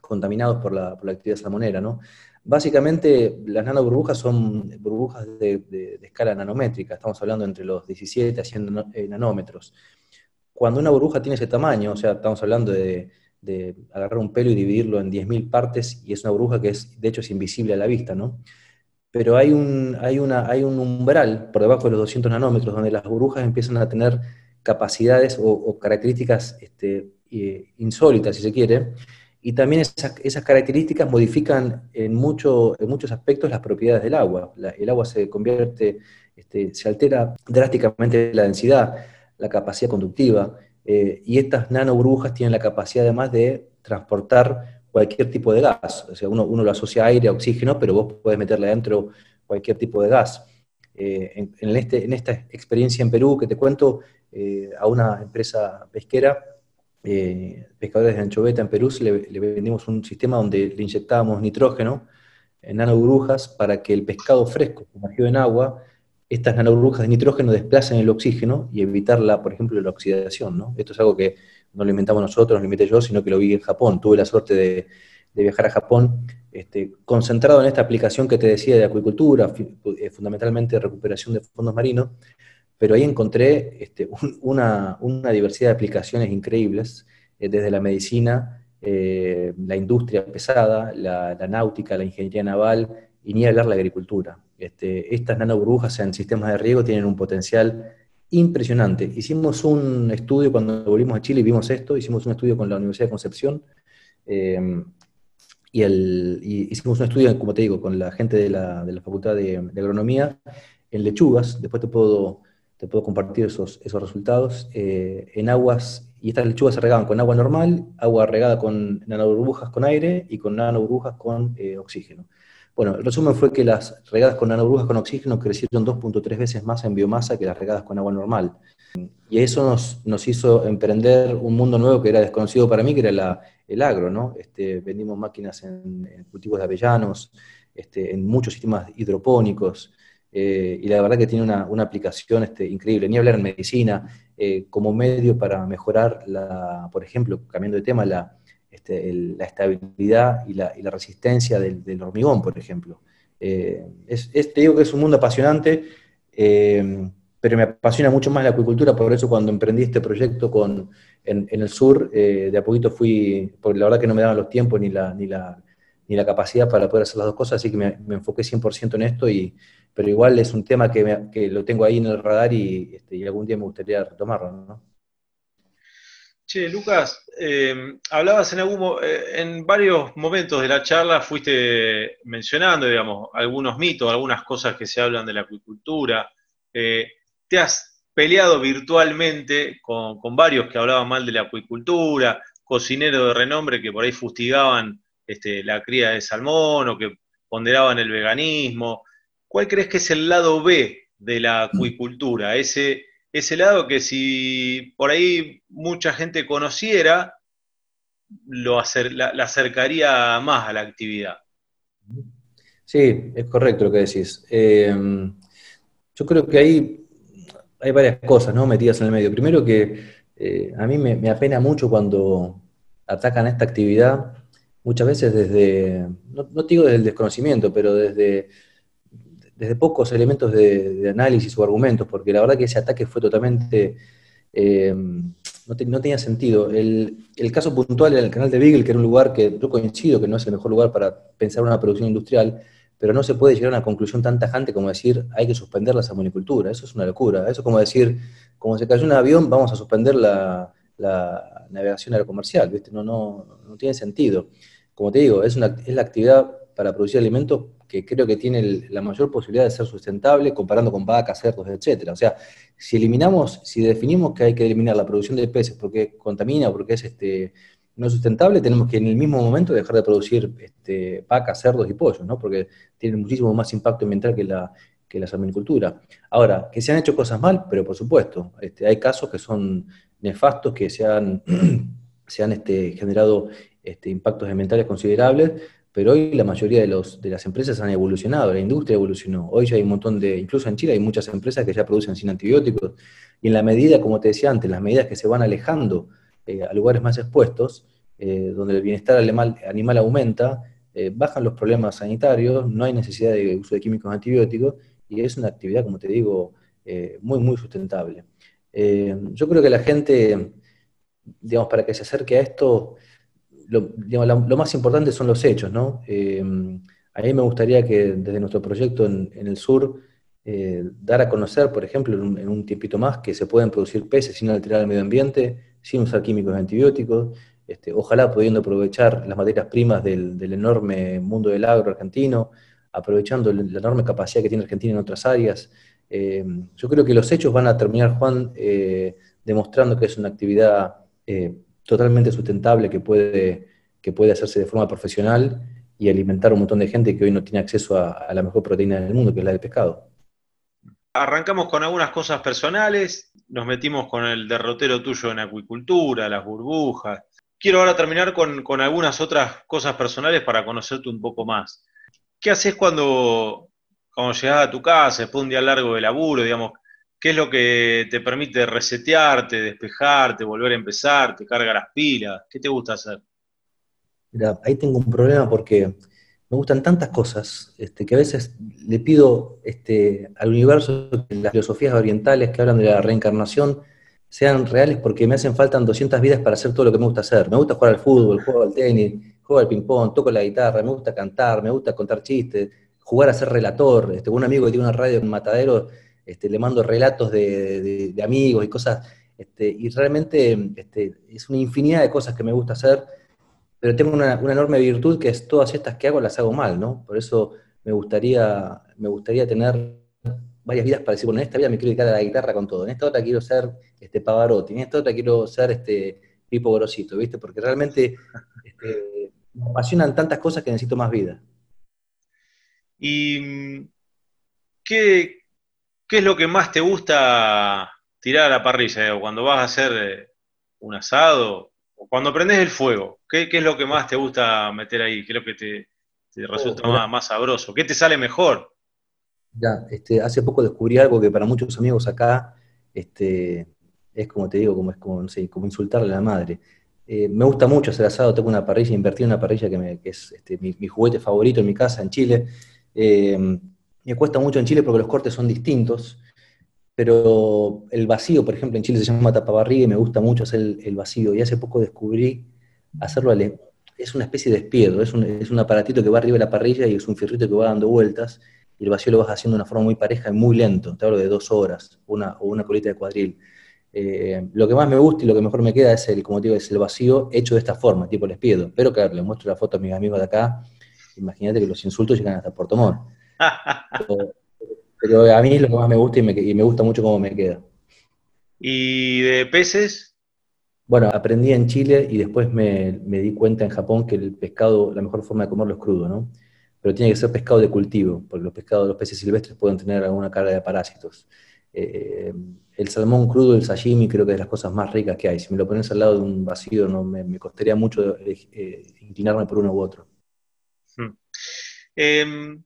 contaminados por la, por la actividad salmonera, ¿no? Básicamente, las nanoburbujas son burbujas de, escala nanométrica, estamos hablando entre los 17 a 100 eh, nanómetros. Cuando una burbuja tiene ese tamaño, o sea, estamos hablando de, agarrar un pelo y dividirlo en 10.000 partes, y es una burbuja que es, de hecho es invisible a la vista, ¿no? Pero hay un, hay, una, hay un umbral por debajo de los 200 nanómetros donde las burbujas empiezan a tener capacidades o, características este, eh, insólitas, si se quiere, y también esas, características modifican en, mucho, en, muchos aspectos las propiedades del agua. el agua se convierte, este, se altera drásticamente la densidad, la capacidad conductiva, eh, y estas nanoburbujas tienen la capacidad además de transportar cualquier tipo de gas. O sea, uno, uno lo asocia a aire, a oxígeno, pero vos podés meterle adentro cualquier tipo de gas. Eh, en, este, en, esta experiencia en Perú que te cuento, eh, a una empresa pesquera, eh, pescadores de anchoveta en Perú, le, le, vendimos un sistema donde le inyectábamos nitrógeno en nanoburbujas para que el pescado fresco, sumergido en agua, estas nanoburbujas de nitrógeno desplacen el oxígeno y evitar, la, por ejemplo, la oxidación. ¿no? Esto es algo que no lo inventamos nosotros, no lo inventé yo, sino que lo vi en Japón. Tuve la suerte de, viajar a Japón, este, concentrado en esta aplicación que te decía de acuicultura, eh, fundamentalmente recuperación de fondos marinos, pero ahí encontré este, <laughs> una, diversidad de aplicaciones increíbles, eh, desde la medicina, eh, la industria pesada, la, náutica, la ingeniería naval y ni hablar la agricultura. Este, estas nanoburbujas en sistemas de riego tienen un potencial impresionante. Hicimos un estudio cuando volvimos a Chile y vimos esto, hicimos un estudio con la Universidad de Concepción eh, y, el, hicimos un estudio, como te digo, con la gente de la, Facultad de, de Agronomía en lechugas, después te puedo compartir esos, esos resultados, eh, en aguas, y estas lechugas se regaban con agua normal, agua regada con nanoburbujas con aire y con nanoburbujas con eh, oxígeno. Bueno, el resumen fue que las regadas con nanoburbujas con oxígeno crecieron 2.3 veces más en biomasa que las regadas con agua normal. Y eso nos, hizo emprender un mundo nuevo que era desconocido para mí, que era el agro, ¿no? Este, vendimos máquinas en, cultivos de avellanos, este, en muchos sistemas hidropónicos, eh, y la verdad que tiene una, aplicación este, increíble. Ni hablar en medicina, eh, como medio para mejorar, la, por ejemplo, cambiando de tema, la, este, la estabilidad y la, y la resistencia del, hormigón, por ejemplo. Eh, te digo que es un mundo apasionante, pero me apasiona mucho más la acuicultura, por eso cuando emprendí este proyecto con, en, el sur, de a poquito fui, porque la verdad que no me daban los tiempos ni la, ni la, ni la capacidad para poder hacer las dos cosas, así que me, me enfoqué 100% en esto y, pero igual es un tema que, lo tengo ahí en el radar y, este, algún día me gustaría retomarlo. Che, Lucas, eh, hablabas en, algún, eh, en varios momentos de la charla, fuiste mencionando, digamos, algunos mitos, algunas cosas que se hablan de la acuicultura. Eh, te has peleado virtualmente con, varios que hablaban mal de la acuicultura, cocineros de renombre que por ahí fustigaban este, la cría de salmón o que ponderaban el veganismo. ¿cuál crees que es el lado B de la acuicultura? Ese, ese lado que si por ahí mucha gente conociera, lo la, acercaría más a la actividad. Sí, es correcto lo que decís. Eh, yo creo que ahí hay varias cosas ¿no? metidas en el medio. Primero que eh, a mí me, apena mucho cuando atacan esta actividad, muchas veces desde, no, no digo desde el desconocimiento, pero desde desde pocos elementos de, análisis o argumentos, porque la verdad que ese ataque fue totalmente... Eh, no, tenía sentido. El, caso puntual era el canal de Beagle, que era un lugar que yo coincido que no es el mejor lugar para pensar una producción industrial, pero no se puede llegar a una conclusión tan tajante como decir hay que suspender la salmonicultura. Eso es una locura. Eso es como decir, como se cayó un avión, vamos a suspender la, navegación aerocomercial. ¿viste? No, no, no tiene sentido. Como te digo, es, una, es la actividad para producir alimentos que creo que tiene la mayor posibilidad de ser sustentable comparando con vacas, cerdos, etcétera. O sea, si eliminamos, si definimos que hay que eliminar la producción de peces porque contamina o porque es este, no sustentable, tenemos que en el mismo momento dejar de producir este, vacas, cerdos y pollos, ¿no? porque tienen muchísimo más impacto ambiental que la, que la salmonicultura. Ahora, que se han hecho cosas mal, pero por supuesto, este, hay casos que son nefastos, que se han, <clears throat> se han este, generado este, impactos ambientales considerables, pero hoy la mayoría de, los, las empresas han evolucionado, la industria evolucionó. Hoy ya hay un montón de, incluso en Chile hay muchas empresas que ya producen sin antibióticos, y en la medida, como te decía antes, las medidas que se van alejando eh, a lugares más expuestos, eh, donde el bienestar animal, animal aumenta, eh, bajan los problemas sanitarios, no hay necesidad de uso de químicos antibióticos, y es una actividad, como te digo, muy, muy sustentable. yo creo que la gente, digamos, para que se acerque a esto, lo, más importante son los hechos, ¿no? Eh, a mí me gustaría que desde nuestro proyecto en, el sur, eh, dar a conocer, por ejemplo, en un, tiempito más, que se pueden producir peces sin alterar el medio ambiente, sin usar químicos antibióticos, este, ojalá pudiendo aprovechar las materias primas del, enorme mundo del agro argentino, aprovechando la enorme capacidad que tiene Argentina en otras áreas. Eh, yo creo que los hechos van a terminar, Juan, demostrando que es una actividad totalmente sustentable que puede, que puede hacerse de forma profesional y alimentar a un montón de gente que hoy no tiene acceso a, la mejor proteína del mundo, que es la del pescado. Arrancamos con algunas cosas personales, nos metimos con el derrotero tuyo en acuicultura, las burbujas. Quiero ahora terminar con, con algunas otras cosas personales para conocerte un poco más. ¿Qué haces cuando, cuando llegas a tu casa, después de un día largo de laburo, digamos, ¿Qué es lo que te permite resetearte, despejarte, volver a empezar, te carga las pilas? ¿Qué te gusta hacer? Mira, ahí tengo un problema porque me gustan tantas cosas este, que a veces le pido este, al universo que las filosofías orientales que hablan de la reencarnación sean reales porque me hacen falta 200 vidas para hacer todo lo que me gusta hacer. Me gusta jugar al fútbol, juego al tenis, juego al ping-pong, toco la guitarra, me gusta cantar, me gusta contar chistes, jugar a ser relator. Este, un amigo que tiene una radio en Matadero este, le mando relatos de, amigos y cosas, este, y realmente este, es una infinidad de cosas que me gusta hacer, pero tengo una, enorme virtud que es todas estas que hago las hago mal, ¿no? Por eso me gustaría, me gustaría tener varias vidas para decir, bueno, en esta vida me quiero dedicar a la guitarra con todo, en esta otra quiero ser este, Pavarotti, en esta otra quiero ser este, Pipo Grosito, ¿viste? Porque realmente me apasionan tantas cosas que necesito más vida. ¿Y mm, qué, ¿Qué es lo que más te gusta tirar a la parrilla? Cuando vas a hacer eh, un asado, o cuando prendes el fuego, ¿qué, es lo que más te gusta meter ahí? ¿Qué es lo que te, resulta oh, más, sabroso? ¿Qué te sale mejor? Ya, este, hace poco descubrí algo que para muchos amigos acá este, es como te digo, como es como, como insultarle a la madre. Eh, me gusta mucho hacer asado, tengo una parrilla, invertí en una parrilla que, es este, mi, juguete favorito en mi casa en Chile. Eh, me cuesta mucho en Chile porque los cortes son distintos, pero el vacío, por ejemplo, en Chile se llama tapabarriga y me gusta mucho hacer el, vacío. Y hace poco descubrí hacerlo al, es una especie de espiedo, es un, es un, aparatito que va arriba de la parrilla y es un fierrito que va dando vueltas, y el vacío lo vas haciendo de una forma muy pareja y muy lento, te hablo de dos horas, una, o una colita de cuadril. Eh, lo que más me gusta y lo que mejor me queda es el, como digo, es el vacío hecho de esta forma, tipo el espiedo. Pero claro, le muestro la foto a mis amigos de acá, imagínate que los insultos llegan hasta Puerto Montt pero, a mí lo que más me gusta y me, gusta mucho cómo me queda. ¿Y de peces? Bueno, aprendí en Chile y después me, di cuenta en Japón que el pescado, la mejor forma de comerlo es crudo, ¿no? Pero tiene que ser pescado de cultivo, porque los pescados, los peces silvestres pueden tener alguna carga de parásitos. Eh, el salmón crudo, el sashimi, creo que es de las cosas más ricas que hay. Si me lo pones al lado de un vacío, no me, costaría mucho eh, inclinarme por uno u otro. Hmm. Em,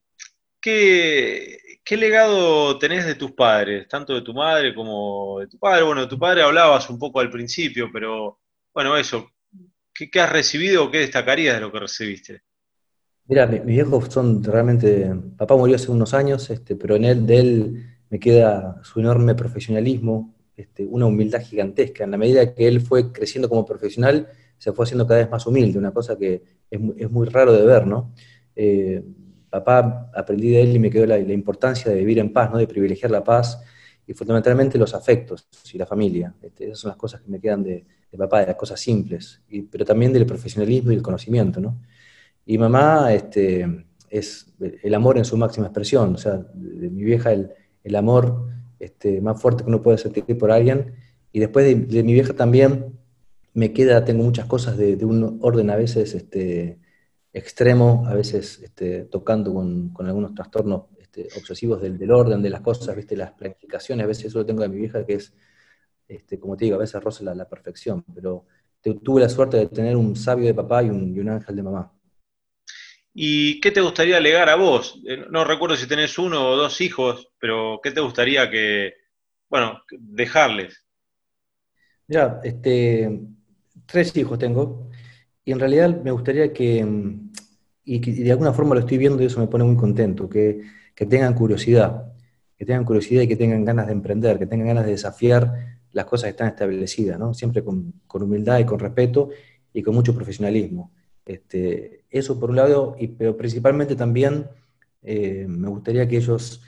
¿Qué, legado tenés de tus padres, tanto de tu madre como de tu padre? Bueno, de tu padre hablabas un poco al principio, pero bueno, eso, ¿qué, has recibido o qué destacarías de lo que recibiste? Mira, mis viejos son realmente, papá murió hace unos años, este, pero en él, de él me queda su enorme profesionalismo, este, una humildad gigantesca. En la medida que él fue creciendo como profesional, se fue haciendo cada vez más humilde, una cosa que es, muy raro de ver, ¿no? Eh, papá aprendí de él y me quedó la, importancia de vivir en paz, ¿no? de privilegiar la paz y fundamentalmente los afectos y la familia. Este, esas son las cosas que me quedan de, papá, de las cosas simples, pero también del profesionalismo y el conocimiento. ¿no? Y mamá este, es el amor en su máxima expresión, o sea, de, mi vieja el, el amor este, más fuerte que uno puede sentir por alguien. Y después de, mi vieja también me queda, tengo muchas cosas de, de un orden a veces este, extremo, a veces este, tocando con, con, algunos trastornos este, obsesivos del, del, orden de las cosas, ¿viste? las planificaciones, a veces eso lo tengo de mi vieja, que es, este, como te digo, a veces roza la, la perfección, pero tuve la suerte de tener un sabio de papá y un, y un ángel de mamá. ¿Y qué te gustaría legar a vos? Eh, no recuerdo si tenés uno o dos hijos, pero ¿qué te gustaría que, bueno, dejarles? Mira, este, tres hijos tengo, y en realidad me gustaría que, y, de alguna forma lo estoy viendo y eso me pone muy contento, que, tengan curiosidad, que tengan curiosidad y que tengan ganas de emprender, que tengan ganas de desafiar las cosas que están establecidas, ¿no? Siempre con, humildad y con respeto y con mucho profesionalismo. Este, eso por un lado, y, pero principalmente también eh, me gustaría que ellos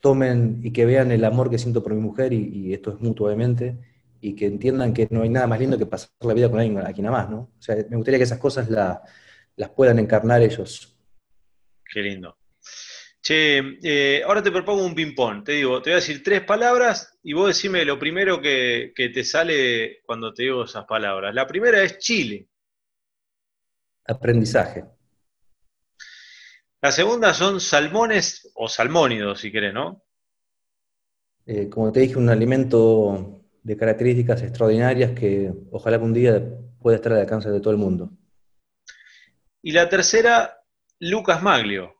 tomen y que vean el amor que siento por mi mujer, y, y esto es mutuamente, y que entiendan que no hay nada más lindo que pasar la vida con alguien aquí nada más, ¿no? O sea, me gustaría que esas cosas las puedan encarnar ellos. Qué lindo. Che, eh, ahora te propongo un ping-pong. Te digo, te voy a decir tres palabras y vos decime lo primero que, que te sale cuando te digo esas palabras. La primera es Chile. Aprendizaje. La segunda son salmones o salmónidos, si querés, ¿no? Eh, como te dije, un alimento de características extraordinarias que ojalá que un día pueda estar al alcance de todo el mundo. Y la tercera, Lucas Maglio.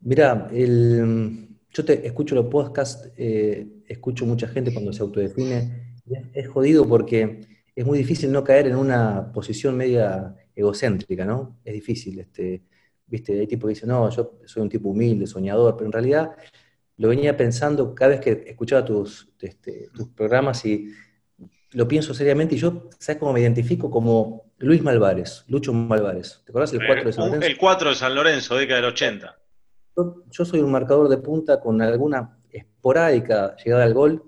Mira, yo te escucho los podcasts, eh, escucho mucha gente cuando se autodefine. Es, jodido porque es muy difícil no caer en una posición media egocéntrica, ¿no? Es difícil. Este, Viste, hay tipos que dicen, no, yo soy un tipo humilde, soñador, pero en realidad lo venía pensando cada vez que escuchaba tus, este, tus programas y lo pienso seriamente y yo, ¿sabes cómo me identifico? Como Luis Malvares, Lucho Malvares. ¿Te acordás el 4 de San Lorenzo? El 4 de San Lorenzo, década del 80. Yo, soy un marcador de punta con alguna esporádica llegada al gol,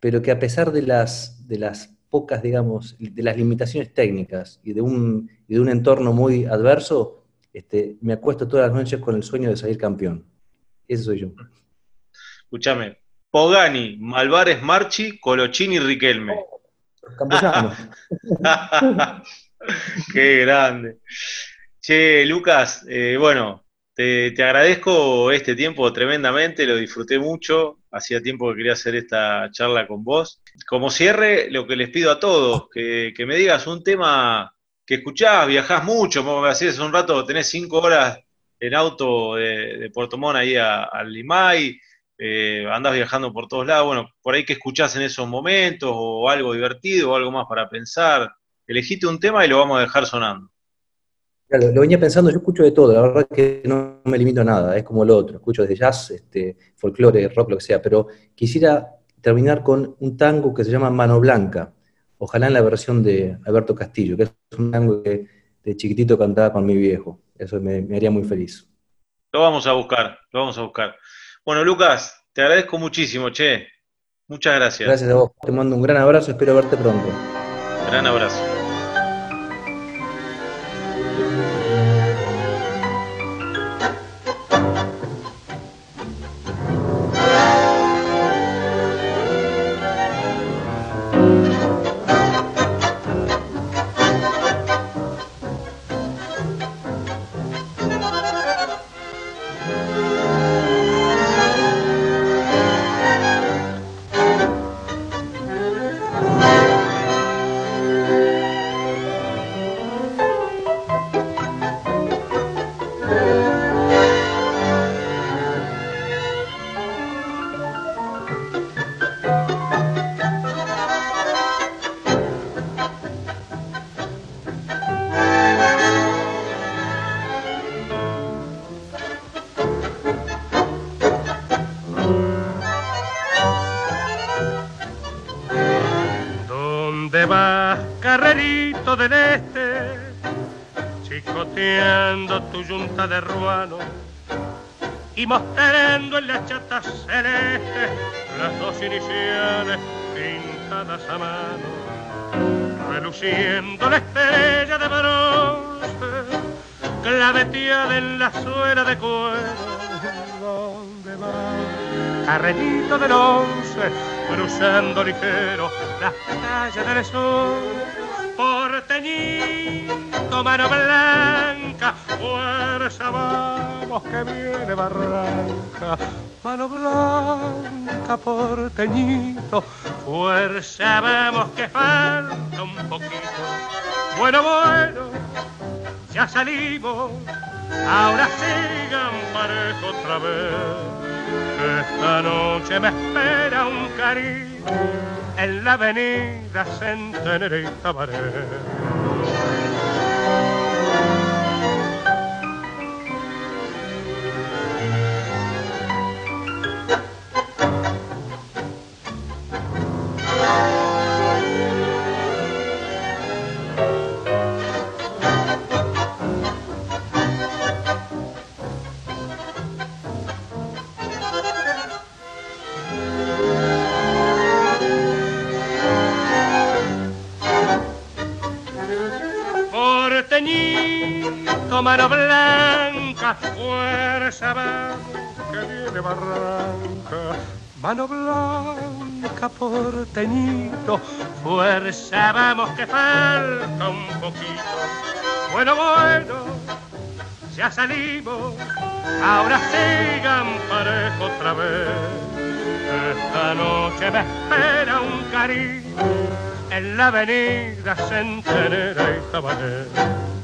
pero que a pesar de las, de las pocas, digamos, de las limitaciones técnicas y de un, y de un entorno muy adverso, este, me acuesto todas las noches con el sueño de salir campeón. Ese soy yo escúchame, Pogani, Malvares Marchi, Colochini, Riquelme. <laughs> Qué grande. Che, Lucas, eh, bueno, te, agradezco este tiempo tremendamente, lo disfruté mucho. Hacía tiempo que quería hacer esta charla con vos. Como cierre, lo que les pido a todos, que, me digas un tema que escuchás, viajás mucho, como me hacías hace un rato, tenés cinco horas en auto de, Puerto Montt ahí al Limay, eh, andas viajando por todos lados, bueno, por ahí que escuchás en esos momentos, o algo divertido, o algo más para pensar, elegiste un tema y lo vamos a dejar sonando. lo, venía pensando, yo escucho de todo, la verdad que no me limito a nada, es como lo otro, escucho desde jazz, este, folclore, rock, lo que sea, pero quisiera terminar con un tango que se llama Mano Blanca, ojalá en la versión de Alberto Castillo, que es un tango que de chiquitito cantaba con mi viejo, eso me haría muy feliz. Lo vamos a buscar, lo vamos a buscar. Bueno, Lucas, te agradezco muchísimo, che. Muchas gracias. Gracias a vos. Te mando un gran abrazo, espero verte pronto. Gran abrazo. Tu yunta de ruano y mostrando en la chata celeste las dos iniciales pintadas a mano, reluciendo la estrella de bronce, claveteada en la suela de cuero. ¿Dónde va? Carrenito del once, cruzando ligero las calles del sol porteñito, mano blanca, fuerza vamos que viene barranca, mano blanca, porteñito, fuerza vamos que falta un poquito. Bueno, bueno, ya salimos, ahora sigan parejo otra vez. Esta noche me espera un cariño en la avenida Centenera y. mano blanca, fuerza que viene barranca. Mano blanca, porteñito, fuerza vamos que falta un poquito. Bueno, bueno, ya salimos, ahora sigan parejo otra vez. Esta noche me espera un cariño en la avenida Centenera y Tabané.